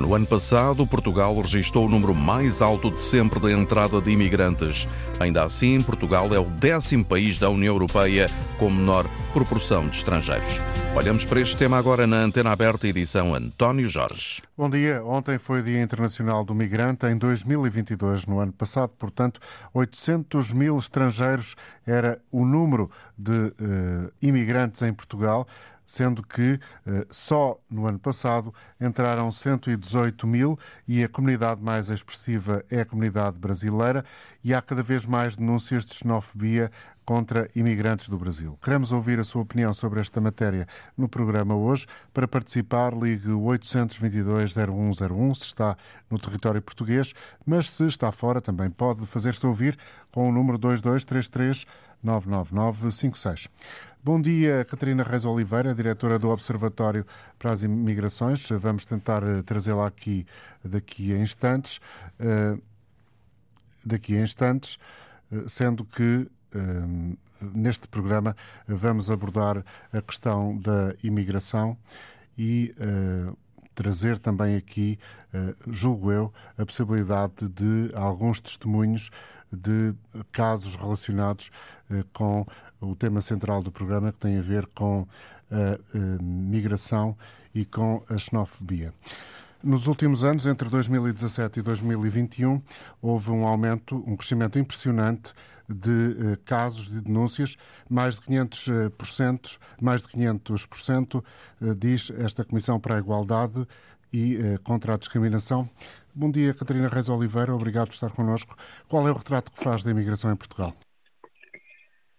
No ano passado, Portugal registrou o número mais alto de sempre da entrada de imigrantes. Ainda assim, Portugal é o décimo país da União Europeia com menor proporção de estrangeiros. Olhamos para este tema agora na Antena Aberta, edição António Jorge. Bom dia. Ontem foi o Dia Internacional do Migrante. Em 2022, no ano passado, portanto, 800 mil estrangeiros era o número de uh, imigrantes em Portugal sendo que eh, só no ano passado entraram 118 mil e a comunidade mais expressiva é a comunidade brasileira e há cada vez mais denúncias de xenofobia contra imigrantes do Brasil. Queremos ouvir a sua opinião sobre esta matéria no programa hoje. Para participar, ligue 822-0101 se está no território português, mas se está fora também pode fazer-se ouvir com o número 2233 99956. Bom dia, Catarina Reis Oliveira, diretora do Observatório para as Imigrações. Vamos tentar eh, trazê-la aqui daqui a instantes. Eh, daqui a instantes, eh, sendo que neste programa vamos abordar a questão da imigração e trazer também aqui, julgo eu, a possibilidade de alguns testemunhos de casos relacionados com o tema central do programa que tem a ver com a, migração e com a xenofobia. Nos últimos anos, entre 2017 e 2021, houve um aumento, um crescimento impressionante de eh, casos de denúncias, mais de 500%, mais de 500%, eh, diz esta Comissão para a Igualdade e eh, contra a Discriminação. Bom dia, Catarina Reis Oliveira, obrigado por estar connosco. Qual é o retrato que faz da imigração em Portugal?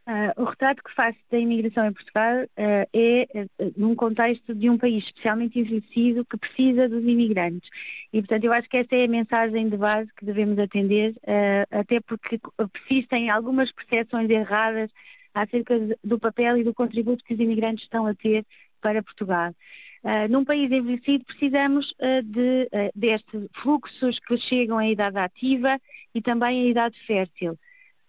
Uh, o retrato que faço da imigração em Portugal uh, é uh, num contexto de um país especialmente envelhecido que precisa dos imigrantes. E, portanto, eu acho que essa é a mensagem de base que devemos atender, até porque persistem algumas percepções erradas acerca do papel e do contributo que os imigrantes estão a ter para Portugal. Num país envelhecido, precisamos de, destes fluxos que chegam à idade ativa e também à idade fértil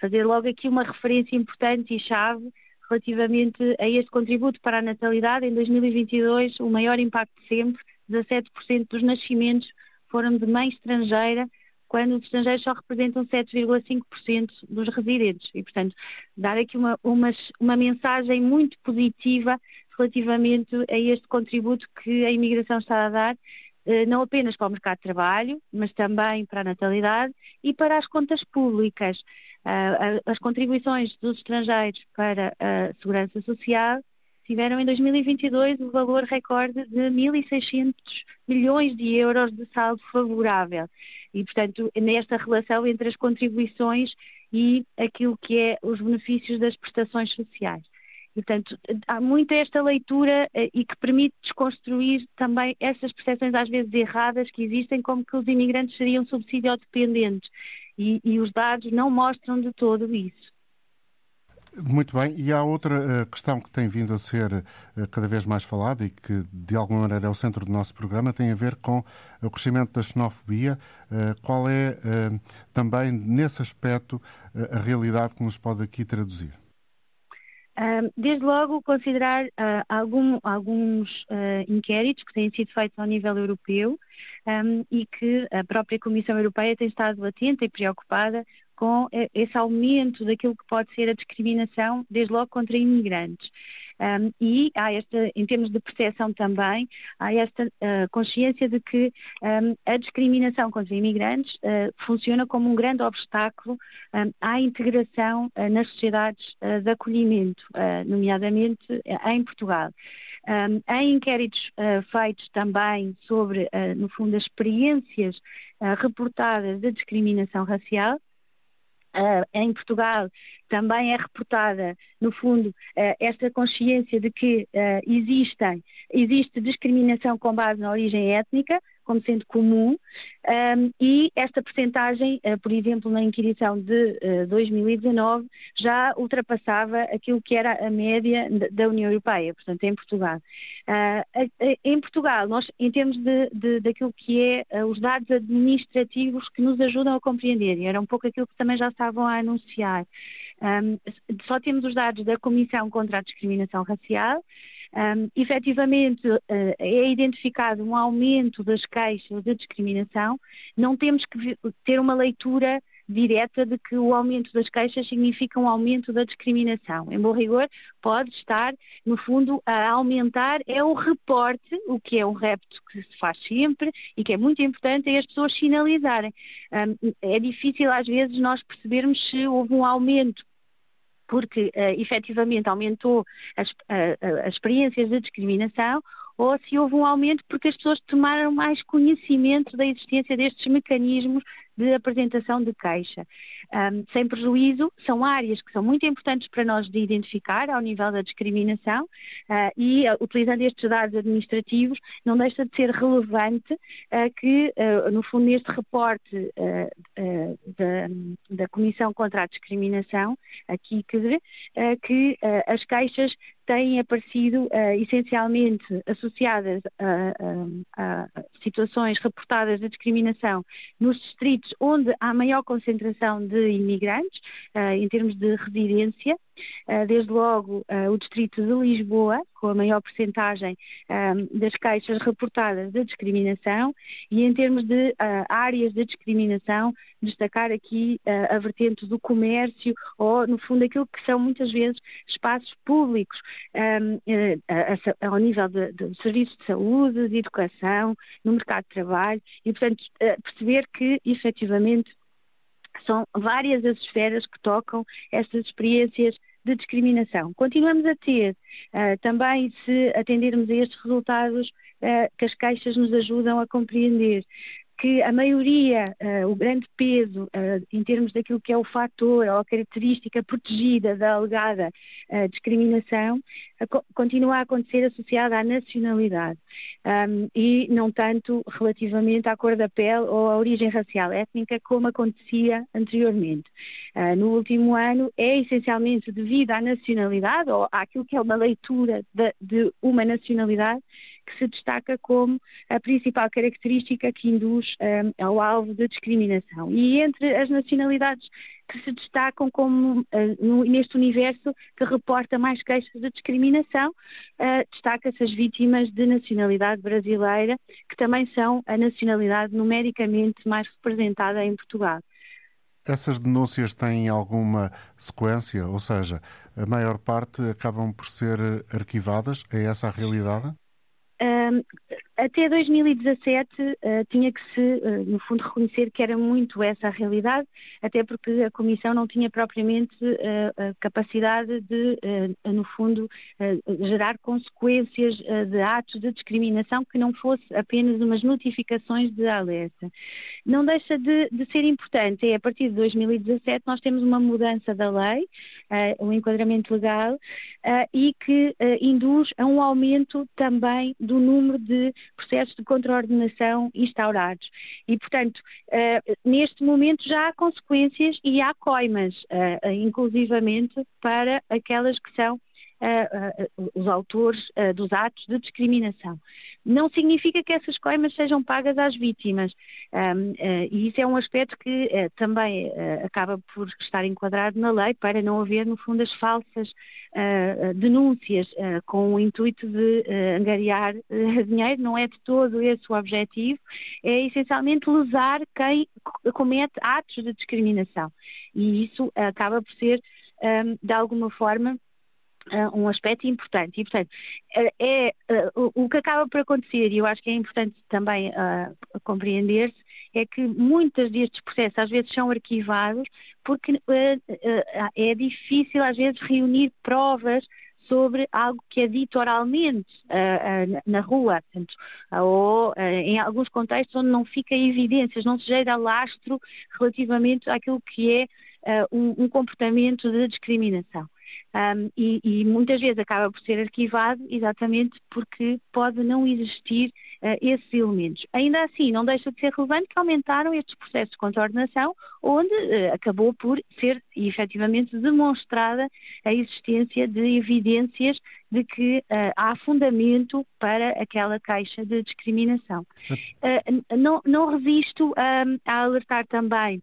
fazer logo aqui uma referência importante e chave relativamente a este contributo para a natalidade. Em 2022, o maior impacto de sempre, 17% dos nascimentos foram de mãe estrangeira, quando os estrangeiros só representam 7,5% dos residentes. E, portanto, dar aqui uma, uma, uma mensagem muito positiva relativamente a este contributo que a imigração está a dar, eh, não apenas para o mercado de trabalho, mas também para a natalidade e para as contas públicas. Uh, as contribuições dos estrangeiros para a segurança social tiveram em 2022 o valor recorde de 1.600 milhões de euros de saldo favorável. E, portanto, nesta relação entre as contribuições e aquilo que é os benefícios das prestações sociais. Portanto, há muito esta leitura eh, e que permite desconstruir também essas percepções às vezes erradas que existem, como que os imigrantes seriam subsídio-dependentes e, e os dados não mostram de todo isso. Muito bem, e há outra uh, questão que tem vindo a ser uh, cada vez mais falada e que de alguma maneira é o centro do nosso programa, tem a ver com o crescimento da xenofobia. Qual é também nesse aspecto a realidade que nos pode aqui traduzir? Desde logo, considerar algum, alguns inquéritos que têm sido feitos ao nível europeu e que a própria Comissão Europeia tem estado atenta e preocupada com esse aumento daquilo que pode ser a discriminação, desde logo contra imigrantes. Um, e há esta, em termos de percepção também, há esta uh, consciência de que um, a discriminação contra imigrantes uh, funciona como um grande obstáculo um, à integração uh, nas sociedades de acolhimento, nomeadamente em Portugal. Um, em inquéritos uh, feitos também sobre, uh, no fundo, as experiências uh, reportadas de discriminação racial, em Portugal também é reportada, no fundo, esta consciência de que existem, existe discriminação com base na origem étnica, como sendo comum, um, e esta percentagem, uh, por exemplo, na inquirição de uh, 2019, já ultrapassava aquilo que era a média da União Europeia, portanto, em Portugal. Uh, em Portugal, nós, em termos de, de daquilo que é os dados administrativos que nos ajudam a compreender, e era um pouco aquilo que também já estavam a anunciar, um, só temos os dados da Comissão contra a Discriminação Racial, Um, efetivamente, uh, é identificado um aumento das queixas de discriminação, não temos que ter uma leitura direta de que o aumento das queixas significa um aumento da discriminação. Em bom rigor, pode estar, no fundo, a aumentar é o reporte, o que é um repto que se faz sempre e que é muito importante, é as pessoas sinalizarem. É difícil, às vezes, nós percebermos se houve um aumento porque uh, efetivamente aumentou as, uh, as experiências de discriminação ou se houve um aumento porque as pessoas tomaram mais conhecimento da existência destes mecanismos de apresentação de queixa. Um, sem prejuízo, são áreas que são muito importantes para nós de identificar ao nível da discriminação uh, e, uh, utilizando estes dados administrativos, não deixa de ser relevante uh, que, no fundo, neste reporte da, da, Comissão contra a Discriminação, a KICDRE, que as queixas têm aparecido essencialmente associadas a, a, a situações reportadas de discriminação nos distritos onde há maior concentração de imigrantes, uh, em termos de residência, uh, desde logo uh, o distrito de Lisboa, com a maior percentagem das queixas reportadas de discriminação, e em termos de áreas de discriminação, destacar aqui a vertente do comércio, ou, no fundo, aquilo que são muitas vezes espaços públicos, um, ao nível de serviços de saúde, de educação, no mercado de trabalho, e, portanto, perceber que, efetivamente, são várias as esferas que tocam estas experiências de discriminação. Continuamos a ter, uh, também se atendermos a estes resultados, uh, que as queixas nos ajudam a compreender que a maioria, uh, o grande peso uh, em termos daquilo que é o fator ou a característica protegida da alegada uh, discriminação, continua a acontecer associada à nacionalidade um, e não tanto relativamente à cor da pele ou à origem racial étnica como acontecia anteriormente. no último ano é essencialmente devido à nacionalidade ou àquilo que é uma leitura de, de uma nacionalidade que se destaca como a principal característica que induz um, ao alvo de discriminação. E entre as nacionalidades que se destacam como uh, no, neste universo que reporta mais queixas de discriminação, uh, destaca-se as vítimas de nacionalidade brasileira, que também são a nacionalidade numericamente mais representada em Portugal. Essas denúncias têm alguma sequência, ou seja, a maior parte acabam por ser arquivadas? É essa a realidade? Um, até 2017 uh, eh, tinha que se, uh, no fundo, reconhecer que era muito essa a realidade, até porque a Comissão não tinha propriamente uh, a capacidade de, no fundo, gerar consequências de atos de discriminação que não fosse apenas umas notificações de alerta. Não deixa de, de ser importante, é a partir de 2017 nós temos uma mudança da lei, um enquadramento legal, e que induz a um aumento também do número de processos de contraordenação instaurados. E, portanto, uh, neste momento já há consequências e há coimas, uh, inclusivamente para aquelas que são uh, os autores uh, dos atos de discriminação. Não significa que essas coimas sejam pagas às vítimas, um, e isso é um aspecto que também acaba por estar enquadrado na lei para não haver, no fundo, as falsas denúncias com o intuito de angariar dinheiro, não é de todo esse o objetivo, é essencialmente lesar quem comete atos de discriminação. E isso acaba por ser, de alguma forma, Uh, um aspecto importante. E, portanto, uh, é, uh, o, que acaba por acontecer, e eu acho que é importante também compreender-se, é que muitos destes processos às vezes são arquivados porque é difícil às vezes reunir provas sobre algo que é dito oralmente uh, uh, na rua, portanto, uh, ou em alguns contextos onde não fica evidências, não se gera lastro relativamente àquilo que é um, um comportamento de discriminação um, e, e, muitas vezes acaba por ser arquivado exatamente porque pode não existir uh, esses elementos. Ainda assim, não deixa de ser relevante que aumentaram estes processos de contornação, onde uh, acabou por ser efetivamente demonstrada a existência de evidências de que uh, há fundamento para aquela caixa de discriminação. não, não resisto a alertar também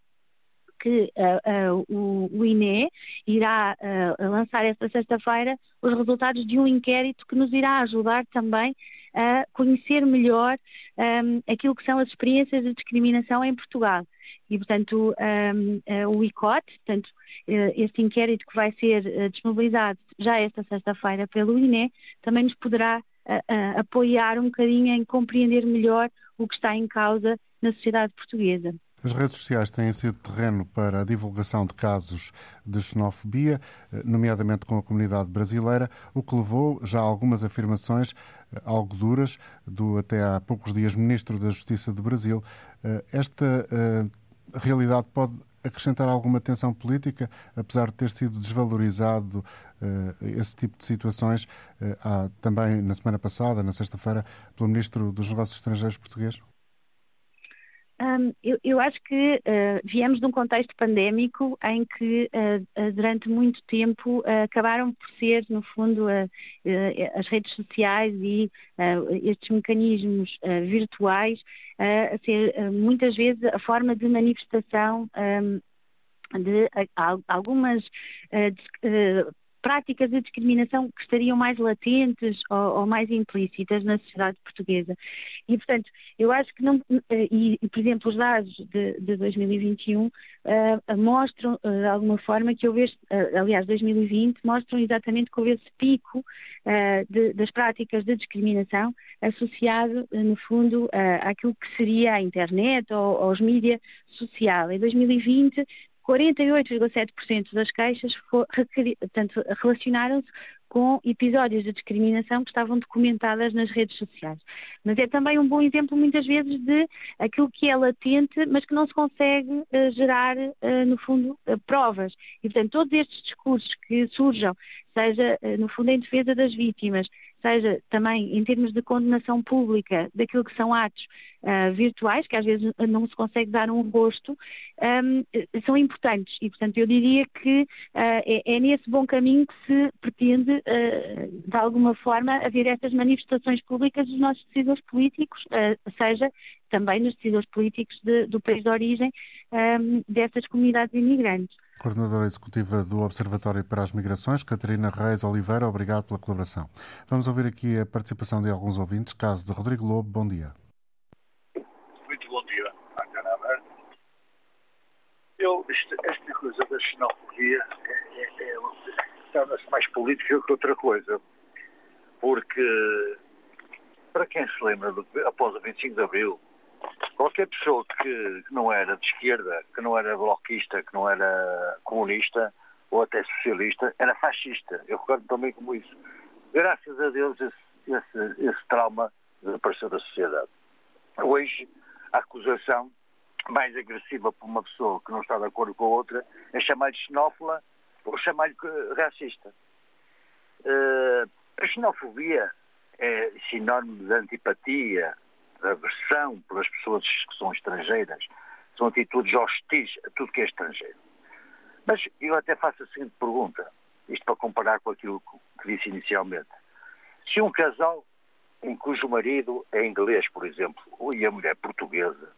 que uh, uh, o, o, INE irá uh, lançar esta sexta-feira os resultados de um inquérito que nos irá ajudar também a conhecer melhor um, aquilo que são as experiências de discriminação em Portugal. E, portanto, um, o ICOT, portanto, este inquérito que vai ser disponibilizado já esta sexta-feira pelo INE, também nos poderá apoiar um bocadinho em compreender melhor o que está em causa na sociedade portuguesa. As redes sociais têm sido terreno para a divulgação de casos de xenofobia, nomeadamente com a comunidade brasileira, o que levou já a algumas afirmações eh, algo duras do até há poucos dias Ministro da Justiça do Brasil. Eh, esta eh, realidade pode acrescentar alguma tensão política, apesar de ter sido desvalorizado esse tipo de situações também na semana passada, na sexta-feira, pelo Ministro dos Negócios Estrangeiros português? Um, eu, eu, acho que uh, viemos de um contexto pandémico em que uh, durante muito tempo acabaram por ser, no fundo, as redes sociais e estes mecanismos virtuais a ser muitas vezes a forma de manifestação um, de algumas práticas de discriminação que estariam mais latentes ou, ou, mais implícitas na sociedade portuguesa. E, portanto, eu acho que não. Eh, e, por exemplo, os dados de, de 2021 uh, eh, mostram, uh, de alguma forma, que houve. Este, uh, aliás, 2020 mostram exatamente que houve esse pico de, das práticas de discriminação associado, no fundo, àquilo que seria a internet ou aos mídias social. Em 2020 48,7% das queixas relacionaram-se com episódios de discriminação que estavam documentadas nas redes sociais. Mas é também um bom exemplo, muitas vezes, de aquilo que é latente, mas que não se consegue uh, gerar, uh, no fundo, uh, provas. E, portanto, todos estes discursos que surjam, seja, no fundo, em defesa das vítimas, seja também em termos de condenação pública daquilo que são atos uh, virtuais, que às vezes não se consegue dar um rosto, um, são importantes. E, portanto, eu diria que uh, é, é, nesse bom caminho que se pretende, uh, de alguma forma, haver estas manifestações públicas dos nossos decisores políticos, seja também nos decisores políticos de, do país de origem um, dessas comunidades imigrantes. Coordenadora Executiva do Observatório para as Migrações, Catarina Reis Oliveira, obrigado pela colaboração. Vamos ouvir aqui a participação de alguns ouvintes. Caso de Rodrigo Lobo, bom dia. Muito bom dia, Canadá. Eu, esta coisa da xenofobia é, é, é, torna-se mais política que outra coisa. Porque, para quem se lembra, após o 25 de Abril, qualquer pessoa que, que, não era de esquerda, que não era bloquista, que não era comunista ou até socialista, era fascista. Eu recordo também como isso. Graças a Deus esse, esse, esse trauma desapareceu da sociedade. Hoje, a acusação mais agressiva por uma pessoa que não está de acordo com a outra é chamar-lhe xenófola ou chamar-lhe racista. Uh, a xenofobia é sinónimo de antipatia, aversão pelas pessoas que são estrangeiras, são atitudes hostis a tudo que é estrangeiro. Mas eu até faço a seguinte pergunta, isto para comparar com aquilo que disse inicialmente. Se um casal em cujo marido é inglês, por exemplo, e a mulher portuguesa,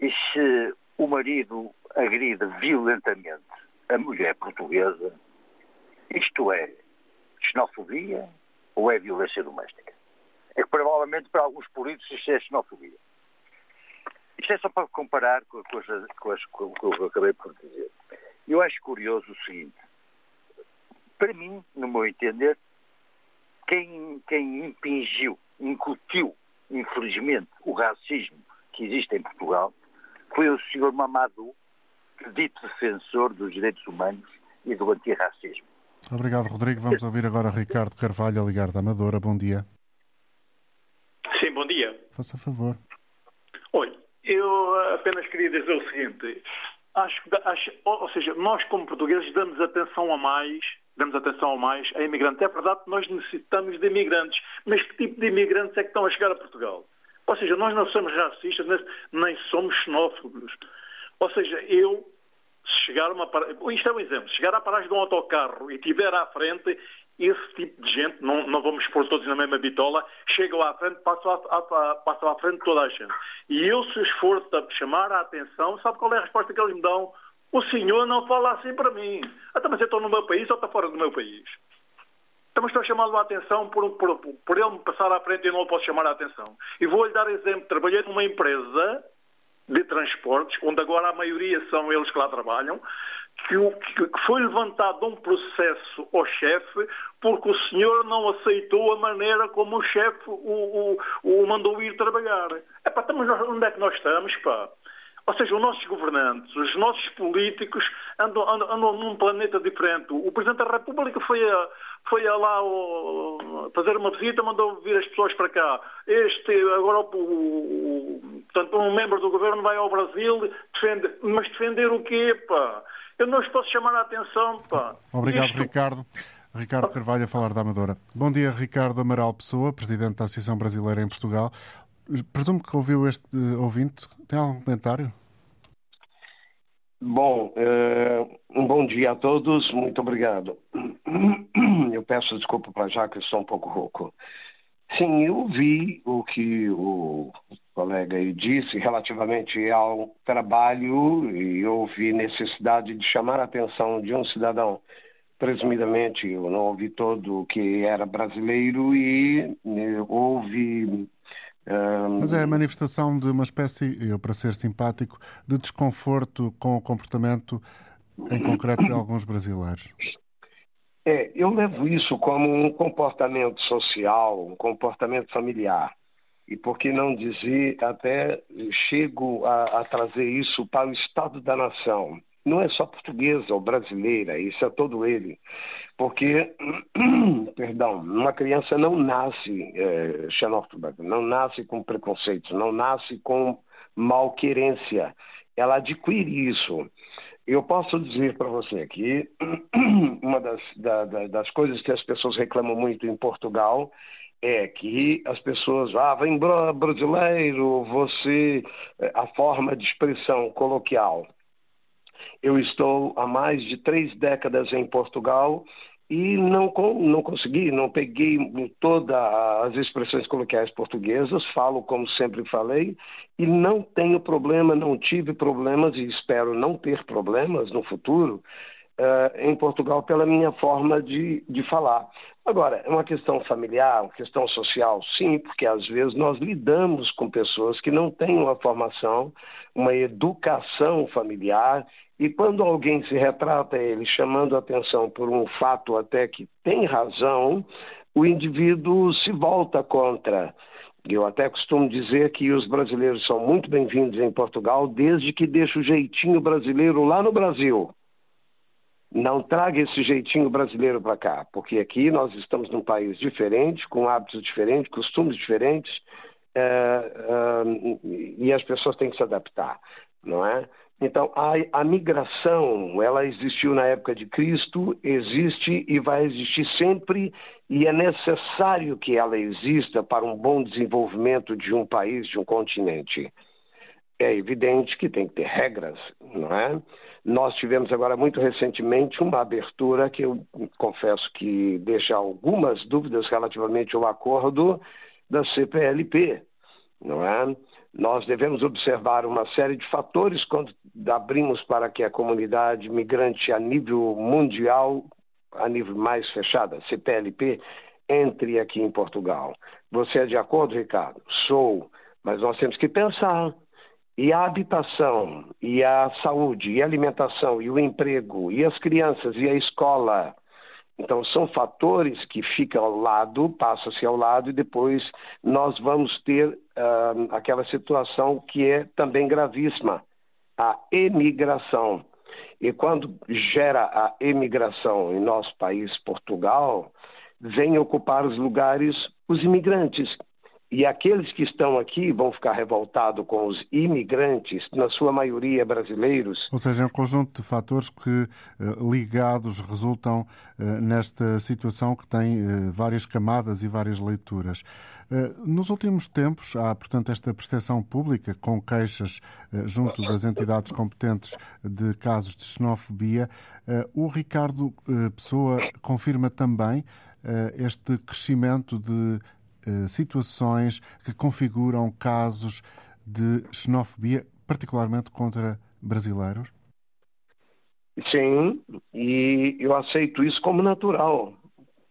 e se o marido agride violentamente a mulher portuguesa, isto é xenofobia ou é violência doméstica? É que provavelmente para alguns políticos isto é xenofobia. Isto é só para comparar com, a coisa, com, as, com o que eu acabei por dizer. Eu acho curioso o seguinte. Para mim, no meu entender, quem, quem impingiu, incutiu, infelizmente, o racismo que existe em Portugal foi o senhor Mamadou, dito defensor dos direitos humanos e do antirracismo. Obrigado, Rodrigo. Vamos ouvir agora Ricardo Carvalho, a ligar da Amadora. Bom dia. Faça favor. Olha, eu apenas queria dizer o seguinte. Acho, acho, ou seja, nós como portugueses damos atenção a mais, damos atenção a mais a imigrantes. É verdade que nós necessitamos de imigrantes, mas que tipo de imigrantes é que estão a chegar a Portugal? Ou seja, nós não somos racistas, nem somos xenófobos. Ou seja, eu, se chegar uma isto é um exemplo, se chegar à paragem de um autocarro e tiver à frente, esse tipo de gente, não, não vamos pôr todos na mesma bitola, chega lá à frente, passa à, passa à frente toda a gente. E eu, se esforço a chamar a atenção, sabe qual é a resposta que eles me dão? O senhor não fala assim para mim. Até mas eu estou no meu país ou está fora do meu país? Então, estou a chamá-lo a atenção por, por, por ele me passar à frente e não o posso chamar a atenção. E vou-lhe dar exemplo. Trabalhei numa empresa de transportes, onde agora a maioria são eles que lá trabalham, que, que foi levantado um processo ao chefe porque o senhor não aceitou a maneira como o chefe o, o, o mandou ir trabalhar. Epá, estamos, onde é que nós estamos, pá? Ou seja, os nossos governantes, os nossos políticos andam, andam, andam num planeta diferente. O Presidente da República foi a, foi a lá o, fazer uma visita, mandou vir as pessoas para cá. Este, agora, o, o, portanto, um membro do governo vai ao Brasil, defende, mas defender o quê, pá? Eu não os posso chamar a atenção, pá. Obrigado, Isto... Ricardo. Ricardo Carvalho a falar da Amadora. Bom dia, Ricardo Amaral Pessoa, Presidente da Associação Brasileira em Portugal. Presumo que ouviu este ouvinte. Tem algum comentário? Bom, uh, um bom dia a todos, muito obrigado. Eu peço desculpa para já que estou um pouco rouco. Sim, eu vi o que o colega aí disse relativamente ao trabalho e houve necessidade de chamar a atenção de um cidadão. Presumidamente, eu não ouvi todo que era brasileiro e eh, houve mas é a manifestação de uma espécie, eu para ser simpático, de desconforto com o comportamento, em concreto, de alguns brasileiros. É, eu levo isso como um comportamento social, um comportamento familiar. E por que não dizer, até chego a, a trazer isso para o Estado da Nação não é só portuguesa ou brasileira, isso é todo ele. Porque, perdão, uma criança não nasce é, xenófoba, não nasce com preconceito, não nasce com malquerência. Ela adquire isso. Eu posso dizer para você aqui, uma das, da, das coisas que as pessoas reclamam muito em Portugal é que as pessoas, ah, vem brasileiro, você, eh, a forma de expressão coloquial. Eu estou há mais de três décadas em Portugal e não, não consegui, não peguei todas as expressões coloquiais portuguesas, falo como sempre falei, e não tenho problema, não tive problemas e espero não ter problemas no futuro uh, em Portugal pela minha forma de, de falar. Agora, é uma questão familiar, uma questão social, sim, porque às vezes nós lidamos com pessoas que não têm uma formação, uma educação familiar e quando alguém se retrata ele chamando atenção por um fato até que tem razão, o indivíduo se volta contra. Eu até costumo dizer que os brasileiros são muito bem-vindos em Portugal, desde que deixe o jeitinho brasileiro lá no Brasil. Não traga esse jeitinho brasileiro para cá, porque aqui nós estamos num país diferente, com hábitos diferentes, costumes diferentes, é, é, e as pessoas têm que se adaptar, não é? Então, a, a, migração, ela existiu na época de Cristo, existe e vai existir sempre, e é necessário que ela exista para um bom desenvolvimento de um país, de um continente. É evidente que tem que ter regras, não é? Nós tivemos agora muito recentemente uma abertura que eu confesso que deixa algumas dúvidas relativamente ao acordo da CPLP, não é? Nós devemos observar uma série de fatores quando abrimos para que a comunidade migrante a nível mundial, a nível mais fechado, CPLP, entre aqui em Portugal. Você é de acordo, Ricardo? Sou, mas nós temos que pensar. E a habitação, e a saúde, e a alimentação, e o emprego, e as crianças, e a escola, então, são fatores que ficam ao lado, passa-se ao lado, e depois nós vamos ter uh, aquela situação que é também gravíssima, a emigração. E quando gera a emigração em nosso país, Portugal, vem ocupar os lugares os imigrantes, e aqueles que estão aqui vão ficar revoltados com os imigrantes, na sua maioria brasileiros. Ou seja, é um conjunto de fatores que, eh, ligados, resultam eh, nesta situação que tem eh, várias camadas e várias leituras. Nos últimos tempos, há, portanto, esta percepção pública com queixas junto das entidades competentes de casos de xenofobia. O Ricardo Pessoa confirma também este crescimento de situações que configuram casos de xenofobia, particularmente contra brasileiros? Sim, e eu aceito isso como natural.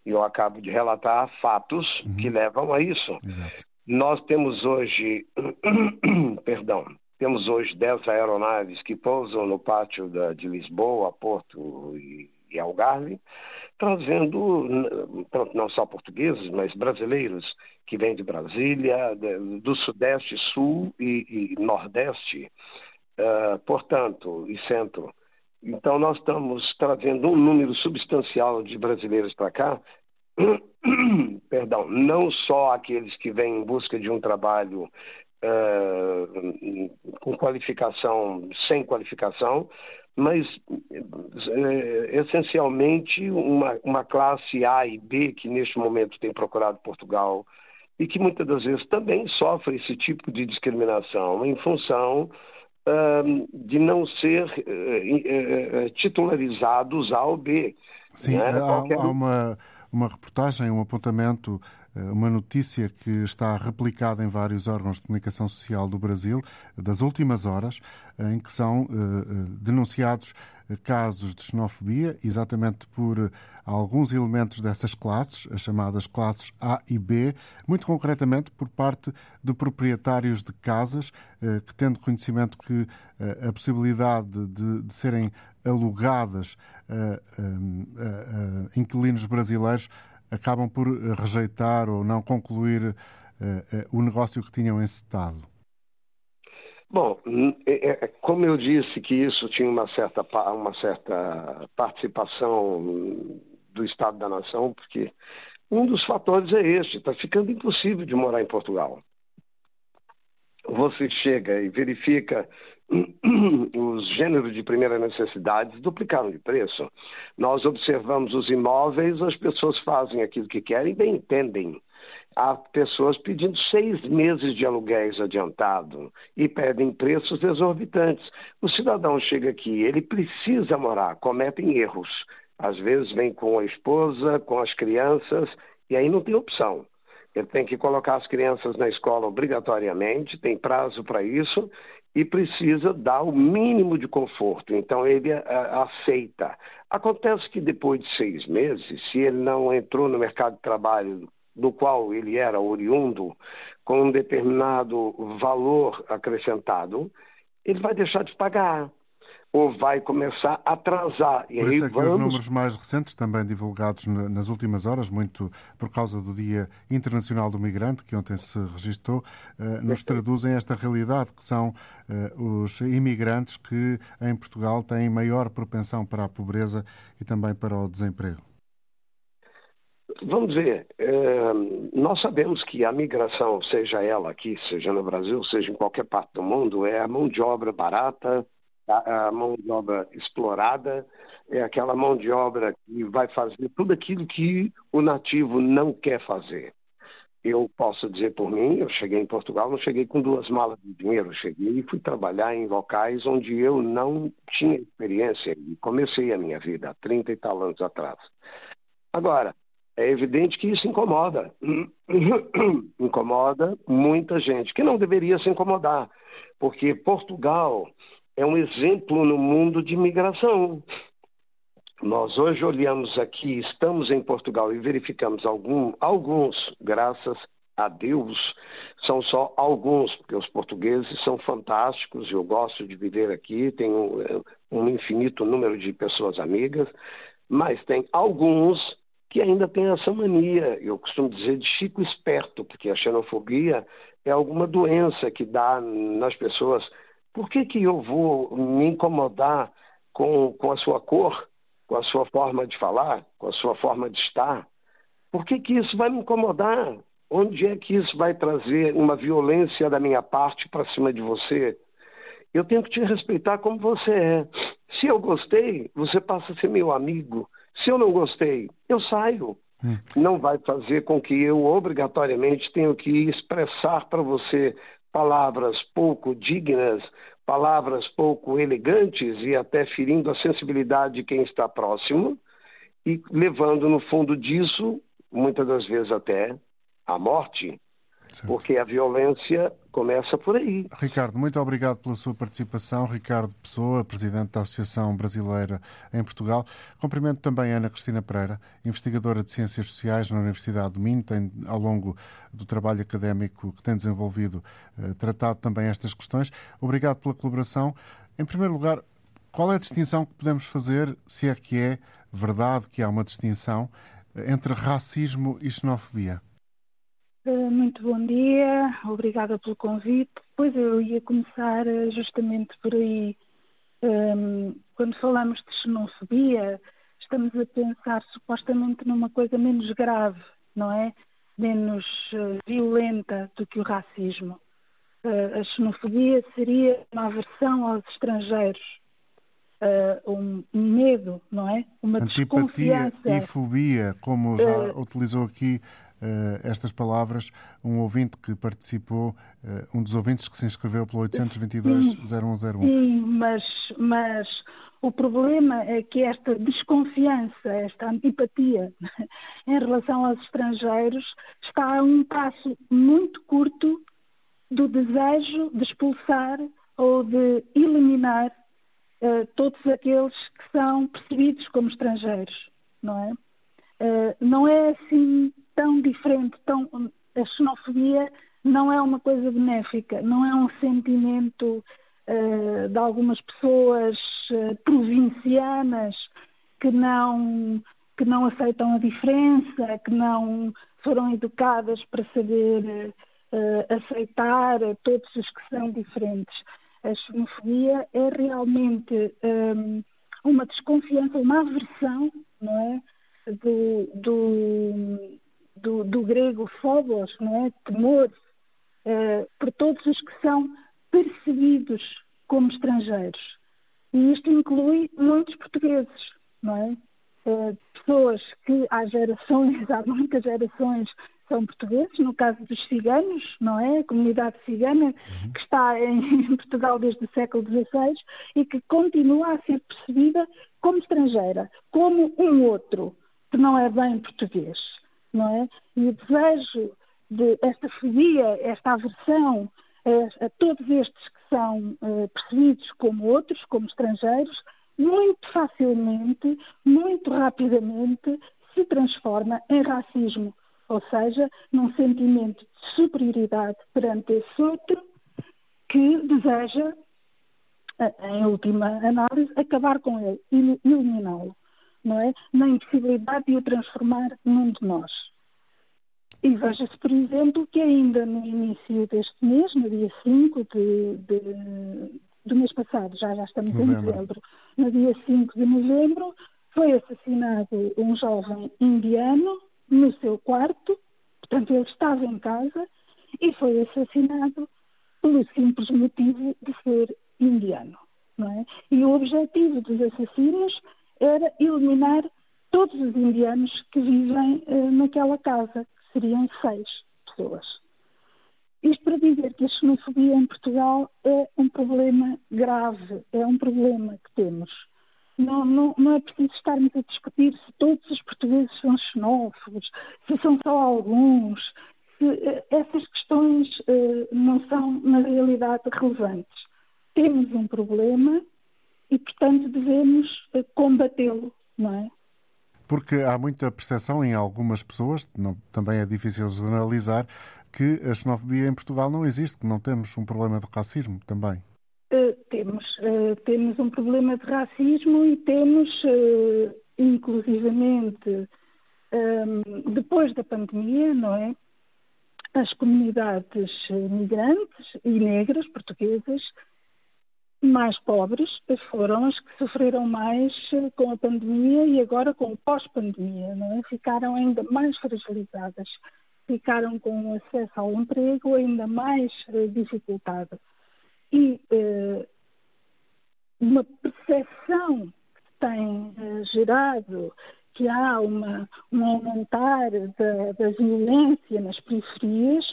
Eu acabo de relatar fatos uhum. que levam a isso. Exato. Nós temos hoje, perdão, temos hoje 10 aeronaves que pousam no pátio da, de Lisboa, Porto e, e Algarve, trazendo, não só portugueses, mas brasileiros que vêm de Brasília, do Sudeste, Sul e, e Nordeste, uh, portanto, e Centro. Então, nós estamos trazendo um número substancial de brasileiros para cá, perdão, não só aqueles que vêm em busca de um trabalho uh, com qualificação, sem qualificação, mas uh, essencialmente uma, uma classe A e B que neste momento tem procurado Portugal e que muitas das vezes também sofre esse tipo de discriminação em função uh, de não ser titularizados A ou B. Sim, né? há, Qualquer... há uma uma reportagem, um apontamento, uma notícia que está replicada em vários órgãos de comunicação social do Brasil, das últimas horas, em que são eh, eh, denunciados casos de xenofobia, exatamente por alguns elementos dessas classes, as chamadas classes A e B, muito concretamente por parte de proprietários de casas que, tendo conhecimento que a possibilidade de, de serem alugadas a, a, a inquilinos brasileiros acabam por rejeitar ou não concluir o negócio que tinham encetado? Bom, é, é, como eu disse que isso tinha uma certa, uma certa participação do Estado da Nação, porque um dos fatores é este: está ficando impossível de morar em Portugal. Você chega e verifica os gêneros de primeira necessidade duplicaram de preço. Nós observamos os imóveis, as pessoas fazem aquilo que querem e bem entendem. Há pessoas pedindo seis meses de aluguéis adiantado e pedem preços exorbitantes. O cidadão chega aqui, ele precisa morar, cometem erros. Às vezes vem com a esposa, com as crianças, e aí não tem opção. Ele tem que colocar as crianças na escola obrigatoriamente, tem prazo para isso, e precisa dar o mínimo de conforto. Então ele a, eh, aceita. Acontece que depois de seis meses, se ele não entrou no mercado de trabalho do qual ele era oriundo, com um determinado valor acrescentado, ele vai deixar de pagar ou vai começar a atrasar. E por isso é que vamos... os números mais recentes, também divulgados nas últimas horas, muito por causa do Dia Internacional do Migrante, que ontem se registrou, eh, nos traduzem esta realidade, que são eh, os imigrantes que em Portugal têm maior propensão para a pobreza e também para o desemprego. Vamos ver, é, nós sabemos que a migração, seja ela aqui, seja no Brasil, seja em qualquer parte do mundo, é a mão de obra barata, a, mão de obra explorada, é aquela mão de obra que vai fazer tudo aquilo que o nativo não quer fazer. Eu posso dizer por mim, eu cheguei em Portugal, não cheguei com duas malas de dinheiro, cheguei e fui trabalhar em locais onde eu não tinha experiência e comecei a minha vida há 30 e tal anos atrás. Agora, é evidente que isso incomoda. incomoda muita gente, que não deveria se incomodar, porque Portugal é um exemplo no mundo de migração. Nós hoje olhamos aqui, estamos em Portugal e verificamos algum, alguns, graças a Deus, são só alguns, porque os portugueses são fantásticos, eu gosto de viver aqui, tenho eh, um infinito número de pessoas amigas, mas tem alguns que ainda têm essa mania, eu costumo dizer de chico esperto, porque a xenofobia é alguma doença que dá nas pessoas por que, que eu vou me incomodar com, com a sua cor, com a sua forma de falar, com a sua forma de estar? Por que, que isso vai me incomodar? Onde é que isso vai trazer uma violência da minha parte para cima de você? Eu tenho que te respeitar como você é. Se eu gostei, você passa a ser meu amigo. Se eu não gostei, eu saio. Hum. Não vai fazer com que eu obrigatoriamente tenha que expressar para você palavras pouco dignas, palavras pouco elegantes e até ferindo a sensibilidade de quem está próximo, e levando no fundo disso muitas das vezes até a morte, certo. porque a violência começa por aí. Ricardo, muito obrigado pela sua participação. Ricardo Pessoa, presidente da Associação Brasileira em Portugal. Cumprimento também a Ana Cristina Pereira, investigadora de Ciências Sociais na Universidade do Minho, tem, ao longo do trabalho académico que tem desenvolvido, eh, tratado também estas questões. Obrigado pela colaboração. Em primeiro lugar, qual é a distinção que podemos fazer, se é que é verdade que há uma distinção, eh, entre racismo e xenofobia? Eh, muito bom dia, obrigada pelo convite. Pois eu ia começar eh, justamente por aí. Um, quando falamos de xenofobia, estamos a pensar supostamente numa coisa menos grave, não é? Menos uh, violenta do que o racismo. A xenofobia seria uma aversão aos estrangeiros, um, medo, não é? Uma Antipatia desconfiança. e fobia, como já utilizou aqui estas palavras um ouvinte que participou, uh, um dos ouvintes que se inscreveu pelo 822-0101. Sim, mas, mas o problema é que esta desconfiança, esta antipatia em relação aos estrangeiros está a um passo muito curto do desejo de expulsar ou de eliminar uh, todos aqueles que são percebidos como estrangeiros, não é? Uh, não é assim tão diferente, tão, a xenofobia não é uma coisa benéfica, não é um sentimento uh, de algumas pessoas uh, provincianas que não, que não aceitam a diferença, que não foram educadas para saber uh, aceitar todos os que são diferentes. A xenofobia é realmente um, uma desconfiança, uma aversão, não é? Do, do, do, do grego phobos, não é? temor, uh, por todos os que são percebidos como estrangeiros. E isto inclui muitos portugueses, não é? Uh, pessoas que há gerações, há muitas gerações, são portugueses, no caso dos ciganos, não é? A comunidade cigana uhum. que está em, em Portugal desde o século XVI e que continua a ser percebida como estrangeira, como um outro, que não é bem português não é? E o desejo de esta fobia, esta aversão a, a todos estes que são uh, percebidos como outros, como estrangeiros, muito facilmente, muito rapidamente se transforma em racismo, ou seja, num sentimento de superioridade perante esse outro que deseja, em última análise, acabar com ele, eliminá-lo não é? Na impossibilidade de o transformar num de nós. E veja-se, por exemplo, que ainda no início deste mês, no dia 5 de, de, do mês passado, já, já estamos novembro. em novembro, no dia 5 de novembro, foi assassinado um jovem indiano no seu quarto, portanto, ele estava em casa e foi assassinado pelo simples motivo de ser indiano. Não é? E o objetivo dos assassinos era eliminar todos os indianos que vivem uh, naquela casa, que seriam seis pessoas. Isto para dizer que a xenofobia em Portugal é um problema grave, é um problema que temos. Não, não, não, é preciso estarmos a discutir se todos os portugueses são xenófobos, se são só alguns. Se, uh, essas questões uh, não são, na realidade, relevantes. Temos um problema e, portanto, devemos eh, combatê-lo, não é? Porque há muita percepção em algumas pessoas, não, também é difícil generalizar, que a xenofobia em Portugal não existe, que não temos um problema de racismo também. Uh, temos, uh, temos um problema de racismo e temos, uh, inclusivamente, um, depois da pandemia, não é? As comunidades migrantes e negras portuguesas mais pobres foram as que sofreram mais eh, com a pandemia e agora com o pós-pandemia, não é? Ficaram ainda mais fragilizadas, ficaram com o acesso ao emprego ainda mais uh, dificultado. E uh, uma percepção que tem uh, gerado que há uma, um aumentar da, da violência nas periferias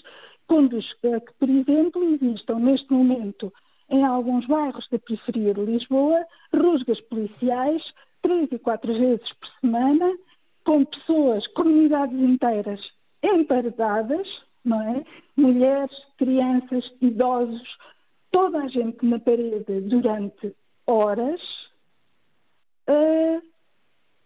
conduz a que, por exemplo, existam neste momento em alguns bairros da periferia de Lisboa, rusgas policiais três e quatro vezes por semana, com pessoas, comunidades inteiras emparedadas, não é? Mulheres, crianças, idosos, toda a gente na parede durante horas, uh,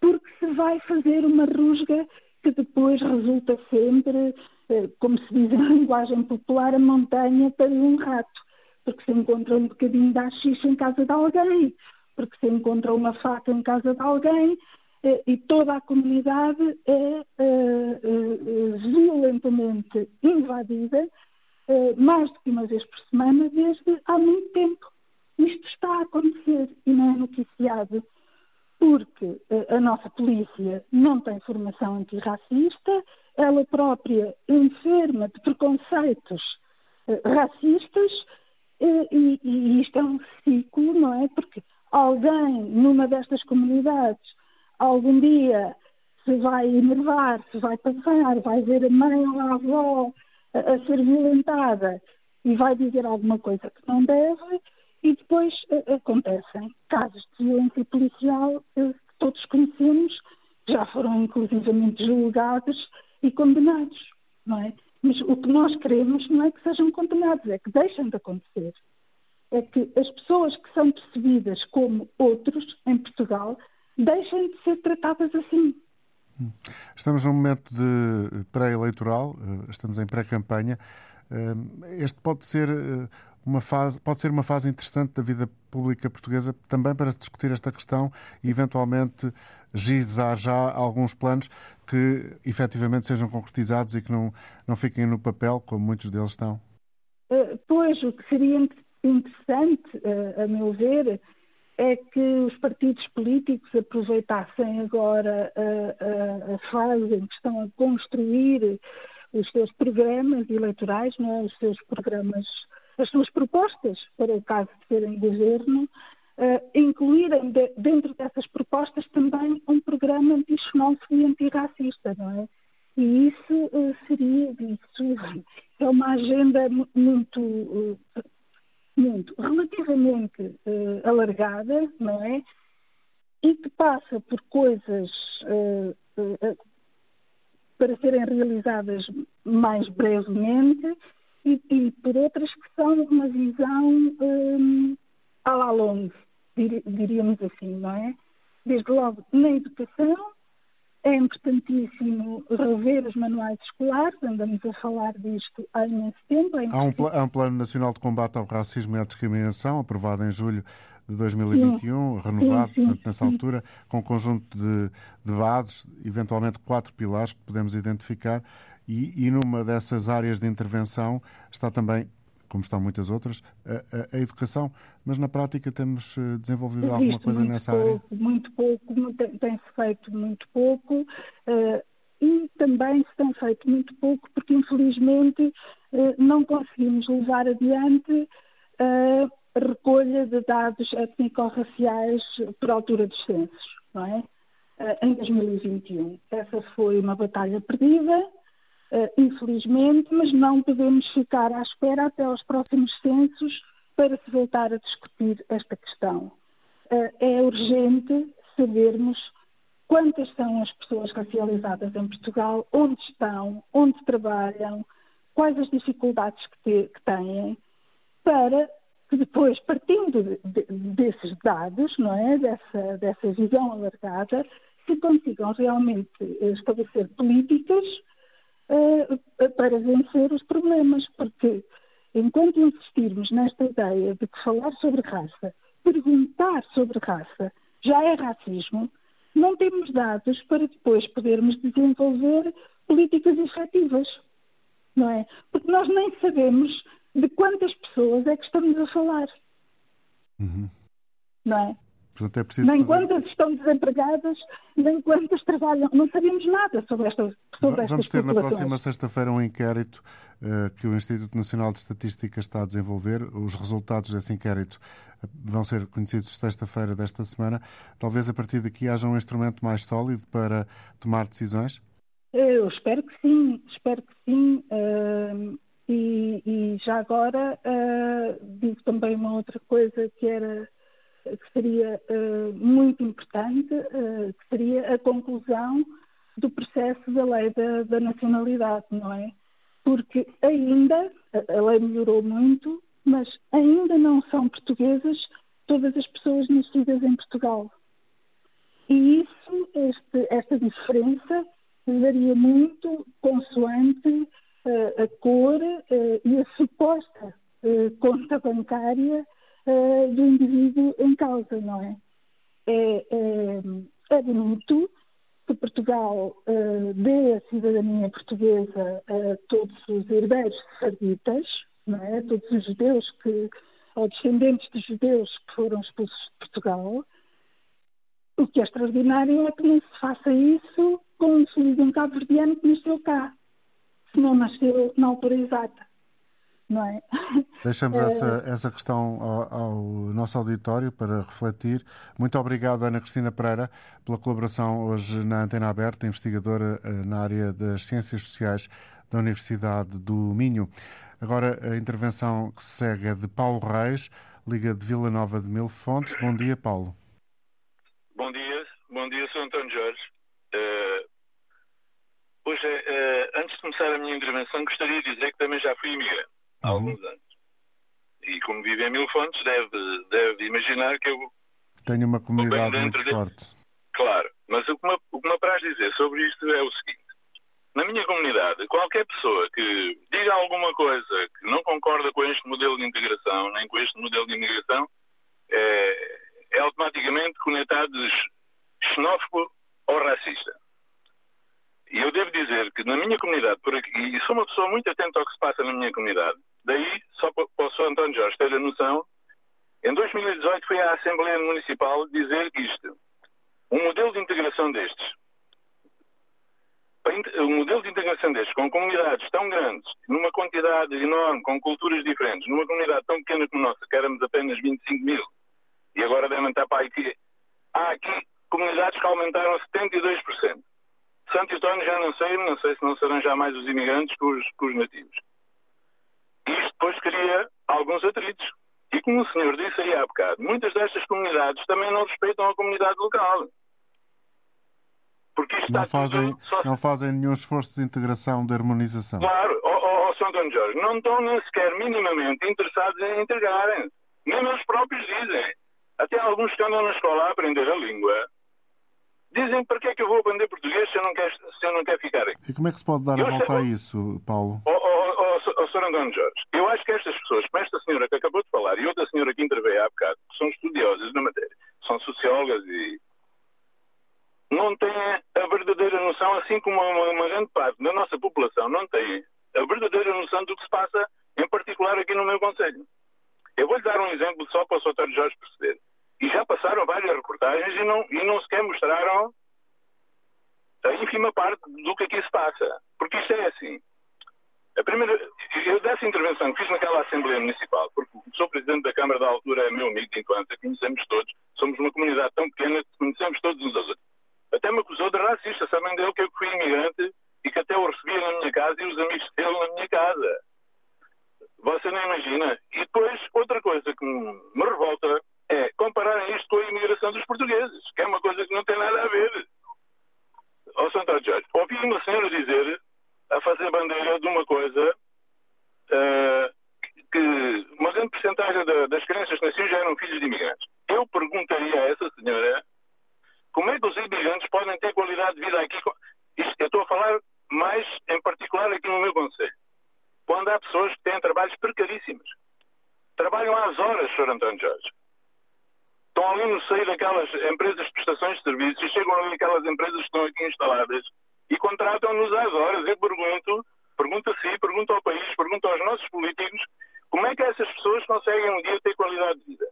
porque se vai fazer uma rusga que depois resulta sempre, uh, como se diz na linguagem popular, a montanha para um rato, porque se encontra um bocadinho de axixa em casa de alguém, porque se encontra uma faca em casa de alguém, uh, e toda a comunidade é violentamente invadida mais do que uma vez por semana desde há muito tempo. Isto está a acontecer e não é noticiado porque a nossa polícia não tem formação antirracista, ela própria enferma de preconceitos racistas e, e isto é um ciclo, não é? Porque alguém numa destas comunidades algum dia se vai enervar, se vai passar, vai ver a mãe ou a avó a, a ser violentada e vai dizer alguma coisa que não deve e depois uh, acontecem casos de violência policial que todos conhecemos, já foram inclusivamente julgados e condenados, não é? Mas o que nós queremos não é que sejam condenados, é que deixem de acontecer. É que as pessoas que são percebidas como outros em Portugal deixem de ser tratadas assim. Estamos num momento de pré-eleitoral, eh, estamos em pré-campanha. Eh, este pode ser eh, uma fase, pode ser uma fase interessante da vida pública portuguesa também para discutir esta questão e eventualmente gizar já alguns planos que efetivamente sejam concretizados e que não, não fiquem no papel, como muitos deles estão. Pois, o que seria interessante, a meu ver, é que os partidos políticos aproveitassem agora a, a, a, fase em que estão a construir os seus programas eleitorais, não é? os seus programas, as suas propostas para o caso de serem governo, uh, incluírem de, dentro dessas propostas também um programa anti-xenófobo e antirracista, não é? E isso uh, seria, isso é uma agenda muito uh, muito relativamente alargada, não é? E que passa por coisas para serem realizadas mais brevemente e, e, por outras que são uma visão um, à la longue, dir, diríamos assim, não é? Desde logo na educação, é importantíssimo rever os manuais escolares, andamos a falar disto há imenso tempo. É há, um há, um Plano Nacional de Combate ao Racismo e à Discriminação, aprovado em julho de 2021, sim, renovado, sim, sim, portanto, nessa altura, com um conjunto de, de, bases, eventualmente quatro pilares que podemos identificar, e, e numa dessas áreas de intervenção está também como estão muitas outras, a, a, a, educação, mas na prática temos eh, desenvolvido Existe alguma coisa nessa pouco, área? Muito pouco, tem-se feito muito pouco uh, e também se tem feito muito pouco porque infelizmente uh, não conseguimos levar adiante a recolha de dados étnico-raciais por altura dos censos, não é? Em 2021. Essa foi uma batalha perdida, infelizmente, mas não podemos ficar à espera até aos próximos censos para se voltar a discutir esta questão. Uh, é urgente sabermos quantas são as pessoas racializadas em Portugal, onde estão, onde trabalham, quais as dificuldades que, têm, para que depois, partindo de, de, desses dados, não é, dessa, dessa visão alargada, se consigam realmente estabelecer políticas uh, para vencer os problemas, porque enquanto insistirmos nesta ideia de que falar sobre raça, perguntar sobre raça, já é racismo, não temos dados para depois podermos desenvolver políticas efetivas, não é? Porque nós nem sabemos de quantas pessoas é que estamos a falar. Uhum. Não é? Portanto, é preciso nem fazer... quantas estão desempregadas, nem quantas trabalham. Não sabemos nada sobre esta sobre Vamos ter na próxima sexta-feira um inquérito uh, que o Instituto Nacional de Estatística está a desenvolver. Os resultados desse inquérito eh, vão ser conhecidos sexta-feira desta semana. Talvez a partir daqui haja um instrumento mais sólido para tomar decisões? Eu espero que sim, espero que sim. Uh, e, e, já agora uh, digo também uma outra coisa que era que seria uh, muito importante, uh, que seria a conclusão do processo da lei da, da nacionalidade, não é? Porque ainda, a lei melhorou muito, mas ainda não são portuguesas todas as pessoas nascidas em Portugal. E isso, este, esta diferença, varia muito consoante uh, a cor e a suposta conta bancária do indivíduo em causa, não é? É, é, é bonito que Portugal dê a cidadania portuguesa a todos os herdeiros de sarditas, não é? todos os judeus que, ou descendentes de judeus que foram expulsos de Portugal. O que é extraordinário é que não se faça isso com um filho de um cabo-verdiano que nasceu cá, se não nasceu na altura exata. Não é? Deixamos é... essa, essa questão ao, ao, nosso auditório para refletir. Muito obrigado, Ana Cristina Pereira, pela colaboração hoje na Antena Aberta, investigadora eh, na área das Ciências Sociais da Universidade do Minho. Agora a intervenção que segue é de Paulo Reis, Liga de Vila Nova de Mil Fontes. Bom dia, Paulo. Bom dia, bom dia, Sr. António Jorge. Uh, hoje, uh, antes de começar a minha intervenção, gostaria de dizer que também já fui imigrante há uhum. alguns anos. E como vivo em Mil Fontes, deve, deve imaginar que eu. Tenho uma comunidade muito forte. Claro, mas o que, me, o que me apraz dizer sobre isto é o seguinte na minha comunidade, qualquer pessoa que diga alguma coisa que não concorda com este modelo de integração, nem com este modelo de imigração, é, é automaticamente conectado de xenófobo ou racista. E eu devo dizer que na minha comunidade, por aqui, e sou uma pessoa muito atenta ao que se passa na minha comunidade, daí, só para o Sr. António Jorge ter a noção, em 2018 foi à Assembleia Municipal dizer isto. Um modelo de integração destes, o modelo de integração destes, com comunidades tão grandes, numa quantidade enorme, com culturas diferentes, numa comunidade tão pequena como a nossa, que éramos apenas 25 mil, e agora devem estar para aqui, há aqui comunidades que aumentaram 72%. Santo António já não sei, não sei se não serão já mais os imigrantes que os, os nativos. Isto depois cria alguns atritos. E como o senhor disse aí há bocado, muitas destas comunidades também não respeitam a comunidade local. Porque isto não, fazem, só... não fazem nenhum esforço de integração, de harmonização. Claro, ó oh, oh, São Antônio Jorge, não estão nem sequer minimamente interessados em integrarem. Nem eles próprios dizem. Até alguns que andam na escola a aprender a língua dizem para que é que eu vou aprender português se eu não quero, se eu não quero ficar aqui. E como é que se pode dar eu a volta a isso, Paulo? Oh, oh, oh, oh, Sr. Antônio Jorge, eu acho que estas pessoas, como esta senhora que acabou de falar e outra senhora que interveio há bocado, que são estudiosas na matéria, são sociólogas e não têm a verdadeira noção, assim como uma, uma grande parte da nossa população não tem a verdadeira noção do que se passa, em particular aqui no meu Conselho. Eu vou-lhe dar um exemplo só para o Sr. Jorge perceber. E já passaram várias reportagens e não, e não sequer mostraram a ínfima parte do que aqui se passa. Porque isto é assim. A primeira, eu dessa intervenção que fiz naquela Assembleia Municipal, porque sou Presidente da Câmara da altura, é meu amigo de infância, conhecemos todos, somos uma comunidade tão pequena que conhecemos todos uns aos outros até me acusou de racista, sabendo ele que eu fui imigrante e que até o recebia na minha casa e os amigos dele na minha casa. Você não imagina. E depois, outra coisa que me revolta é compararem isto com a imigração dos portugueses, que é uma coisa que não tem nada a ver. Ó Santo Jorge, ouvi uma senhora dizer, a fazer bandeira de uma coisa, uh, que uma grande porcentagem das crianças que nasciam já eram filhos de imigrantes. Eu perguntaria a essa senhora como é que os imigrantes podem ter qualidade de vida aqui? Isto, eu estou a falar mais em particular aqui no meu Conselho. Quando há pessoas que têm trabalhos precaríssimos. Trabalham às horas, Sr. António Jorge. Estão ali no seio daquelas empresas de prestações de serviços e chegam ali aquelas empresas que estão aqui instaladas e contratam-nos às horas. Eu pergunto, pergunto a si, pergunto ao país, pergunto aos nossos políticos, como é que essas pessoas conseguem um dia ter qualidade de vida?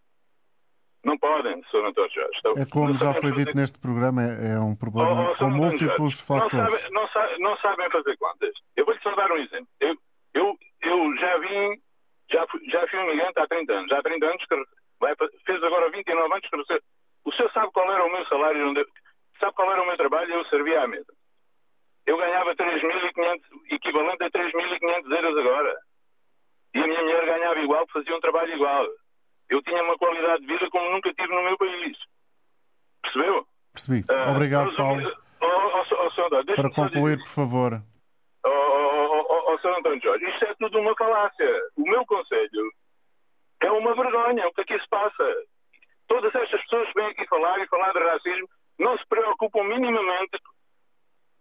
Não podem, Sr. António Jorge. Então, é como já foi dito neste programa, é, um problema oh, oh, com múltiplos fatores. Não sabem, não, sabem, não sabem, fazer contas. Eu vou-lhe só dar um exemplo. Eu, eu, eu já vim, já fui, já fui um imigrante há 30 anos. Há 30 anos que vai, fez agora 29 anos que recebe. O senhor sabe qual era o meu salário, sabe qual era o meu trabalho? Eu servia à mesa. Eu ganhava 3.500, equivalente a 3.500 euros agora. E a minha mulher ganhava igual, fazia um trabalho igual eu tinha uma qualidade de vida como nunca tive no meu país. Percebeu? Percebi. Uh, Obrigado, Paulo. Oh, oh, oh, oh, Para concluir, por favor. Oh, oh, oh, oh, Sr. António Jorge, isto é tudo uma falácia. O meu conselho é uma vergonha o que aqui se passa. Todas estas pessoas que vêm aqui falar e falar de racismo não se preocupam minimamente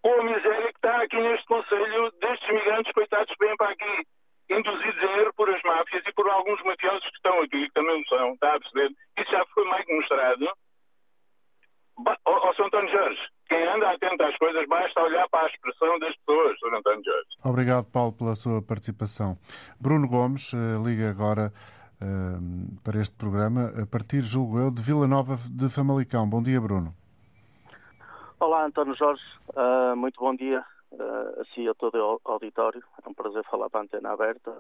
com a miséria que está aqui neste Conselho destes migrantes coitados que vêm para aqui, induzidos a erro por as máfias e por alguns mafiosos que estão aqui, que também são, está a perceber? Isso já foi mais demonstrado. Ó, oh, Sr. António Jorge, quem anda atento às coisas basta olhar para a expressão das pessoas, Sr. António Jorge. Obrigado, Paulo, pela sua participação. Bruno Gomes, eh, liga agora para este programa, a partir, julgo eu, de Vila Nova de Famalicão. Bom dia, Bruno. Olá, António Jorge. Uh, muito bom dia uh, a si e a todo o auditório. É um prazer falar para a antena aberta.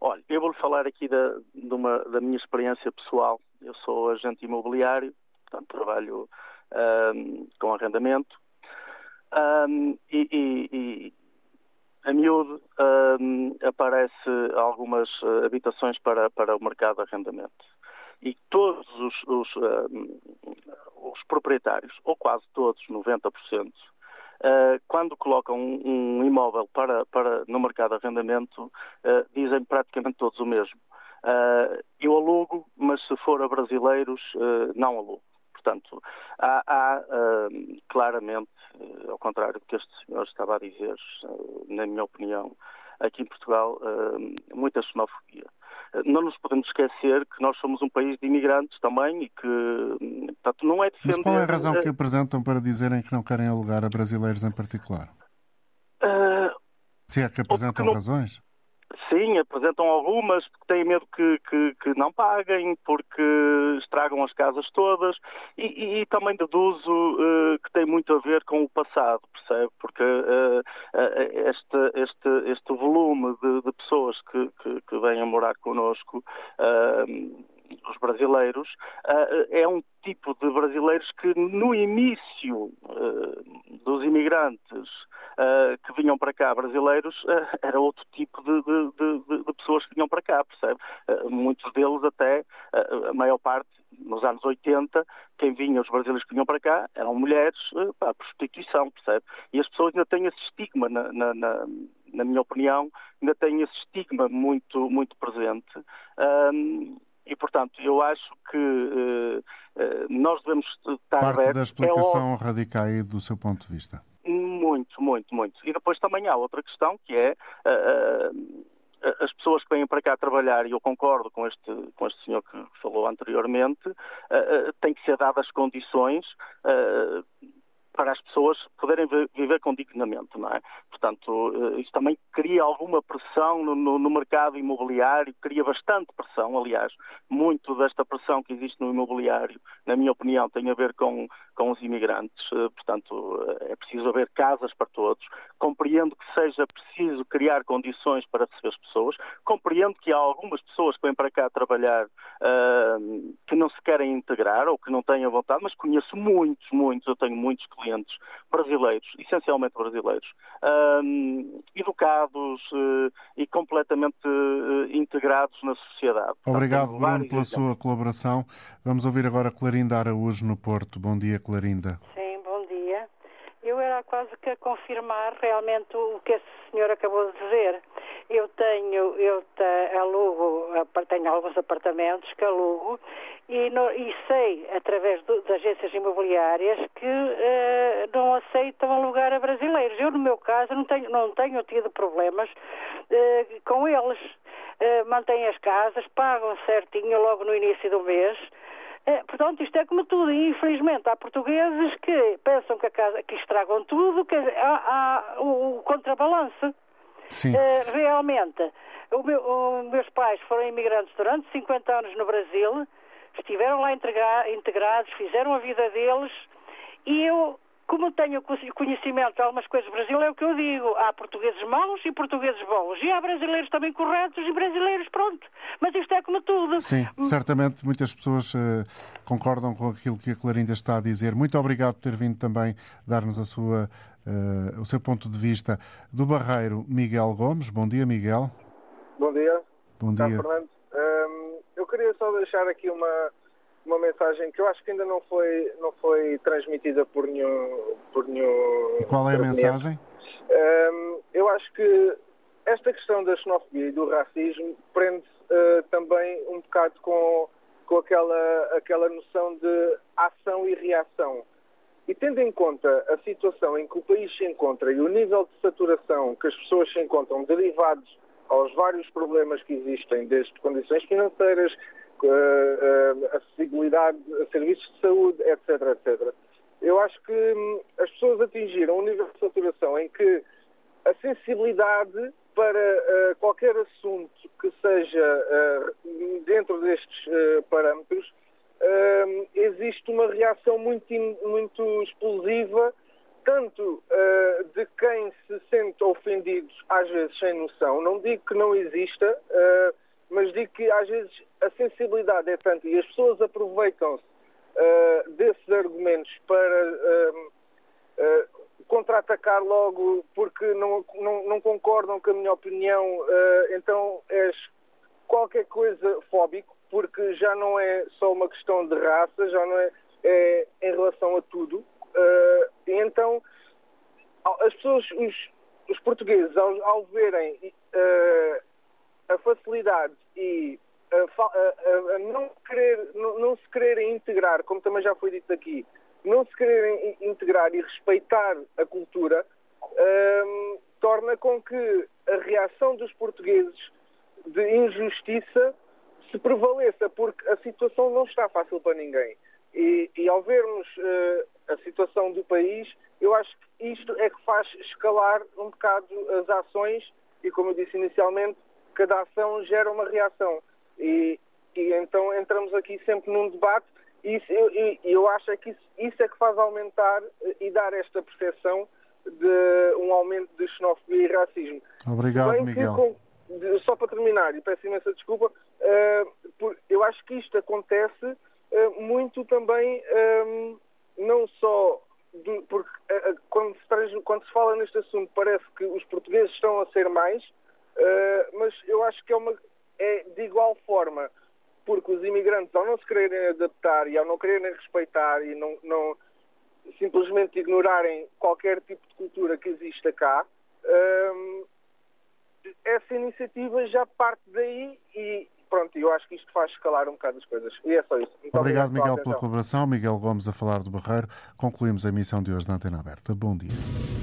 Olha, eu vou-lhe falar aqui da, de uma, da minha experiência pessoal. Eu sou agente imobiliário, portanto, trabalho com arrendamento. Um, e, e, a miúdo um, aparece algumas uh, habitações para, para o mercado de arrendamento. E todos os, os, um, os proprietários, ou quase todos, 90%, uh, quando colocam um, um, imóvel para, para, no mercado de arrendamento, uh, dizem praticamente todos o mesmo. Uh, eu alugo, mas se for a brasileiros, não alugo. Portanto, há, há uh, claramente, uh, ao contrário do que este senhor estava a dizer, uh, na minha opinião, aqui em Portugal, muita xenofobia. Não nos podemos esquecer que nós somos um país de imigrantes também e que, portanto, não é defender... Mas qual é a razão que apresentam para dizerem que não querem alugar a brasileiros em particular? Se é que apresentam não... razões? Sim, apresentam algumas porque têm medo que, que, que, não paguem, porque estragam as casas todas e, e, e também deduzo uh, que tem muito a ver com o passado, percebe? Porque uh, uh, este, este, este volume de, de pessoas que, que, que, vêm a morar connosco os brasileiros, uh, é um tipo de brasileiros que no início uh, dos imigrantes que vinham para cá brasileiros, era outro tipo de, de, de, de, pessoas que vinham para cá, percebe? Muitos deles até, a maior parte, nos anos 80, quem vinha, os brasileiros que vinham para cá, eram mulheres para a prostituição, percebe? E as pessoas ainda têm esse estigma, na, na, na, na minha opinião, ainda têm esse estigma muito, muito presente. Um, e, portanto, eu acho que uh, uh, nós devemos estar Parte abertos. da é explicação é radica aí do seu ponto de vista. Muito, muito, muito. E depois também há outra questão que é uh, as pessoas que vêm para cá trabalhar, e eu concordo com este, com este senhor que falou anteriormente, têm que ser dadas condições para as pessoas poderem viver com dignamente, não é? Portanto, eh, isso também cria alguma pressão no, no, no, mercado imobiliário, cria bastante pressão, aliás, muito desta pressão que existe no imobiliário, na minha opinião, tem a ver com, com os imigrantes, eh, portanto, eh, é preciso haver casas para todos, compreendo que seja preciso criar condições para receber as pessoas, compreendo que há algumas pessoas que vêm para cá trabalhar uh, que não se querem integrar ou que não têm a vontade, mas conheço muitos, muitos, eu tenho muitos clientes brasileiros, essencialmente brasileiros, um, educados uh, e completamente uh, integrados na sociedade. Obrigado, Bruno, pela sua colaboração. Vamos ouvir agora Clarinda Araújo no Porto. Bom dia, Clarinda. Sim, bom dia. Eu era quase que a confirmar realmente o que esse senhor acabou de dizer. Eu tenho, eu te, alugo, tenho alguns apartamentos que alugo e, no, e sei, através do, de agências imobiliárias, que uh, não aceitam alugar a brasileiros. Eu, no meu caso, não tenho, não tenho tido problemas uh, com eles. Uh, mantêm as casas, pagam certinho logo no início do mês. Uh, portanto, isto é como tudo. E, infelizmente, há portugueses que pensam que, a casa, que estragam tudo, que há, há o, o contrabalance. Uh, realmente, o meu, os meus pais foram imigrantes durante 50 anos no Brasil, estiveram lá integrados, fizeram a vida deles e eu, como tenho conhecimento de algumas coisas do Brasil, é o que eu digo. Há portugueses maus e portugueses bons. E há brasileiros também corretos e brasileiros, pronto. Mas isto é como tudo. Sim, certamente muitas pessoas uh, concordam com aquilo que a Clarinda está a dizer. Muito obrigado por ter vindo também dar-nos a sua uh, o seu ponto de vista do Barreiro Miguel Gomes. Bom dia, Miguel. Bom dia. Bom dia. Fernando. Um, eu queria só deixar aqui uma, uma mensagem que eu acho que ainda não foi, não foi transmitida por nenhum. Por nenhum e qual é a mensagem? Um, eu acho que esta questão da xenofobia e do racismo prende uh, também um bocado com, com aquela, aquela noção de ação e reação. E tendo em conta a situação em que o país se encontra e o nível de saturação que as pessoas se encontram derivados aos vários problemas que existem, desde condições financeiras, acessibilidade a serviços de saúde, etc, etc. Eu acho que hum, as pessoas atingiram um nível de saturação em que a sensibilidade para uh, qualquer assunto que seja uh, dentro destes uh, parâmetros, existe uma reação muito, muito explosiva, tanto de quem se sente ofendido, às vezes sem noção. Não digo que não exista, mas digo que às vezes a sensibilidade é tanta e as pessoas aproveitam-se uh, desses argumentos para uh, uh, contra-atacar logo porque não, não, não, concordam com a minha opinião, então és qualquer coisa fóbico, porque já não é só uma questão de raça, já não é, é em relação a tudo. então as pessoas, os, os portugueses, ao, ao verem a facilidade e a, a, a não, querer, não, não, se quererem integrar, como também já foi dito aqui, não se quererem integrar e respeitar a cultura, um, torna com que a reação dos portugueses de injustiça se prevaleça, porque a situação não está fácil para ninguém. E, e ao vermos uh, a situação do país, eu acho que isto é que faz escalar um bocado as ações e, como eu disse inicialmente, cada ação gera uma reação. E, e então entramos aqui sempre num debate e isso, eu, eu acho é que isso, isso, é que faz aumentar e dar esta percepção de um aumento de xenofobia e racismo. Obrigado, Bem Miguel. Só para terminar, e peço imensa desculpa, uh, por, eu acho que isto acontece uh, muito também, um, não só do, porque uh, quando, se quando se fala neste assunto parece que os portugueses estão a ser mais, mas eu acho que é uma, é de igual forma, porque os imigrantes, ao não se quererem adaptar e ao não quererem respeitar e não, não simplesmente ignorarem qualquer tipo de cultura que exista cá, hum, essa iniciativa já parte daí e pronto, eu acho que isto faz escalar um bocado as coisas. E é só isso. Obrigado, obrigado Miguel, pela colaboração. Miguel Gomes a falar do Barreiro. Concluímos a emissão de hoje da Antena Aberta. Bom dia.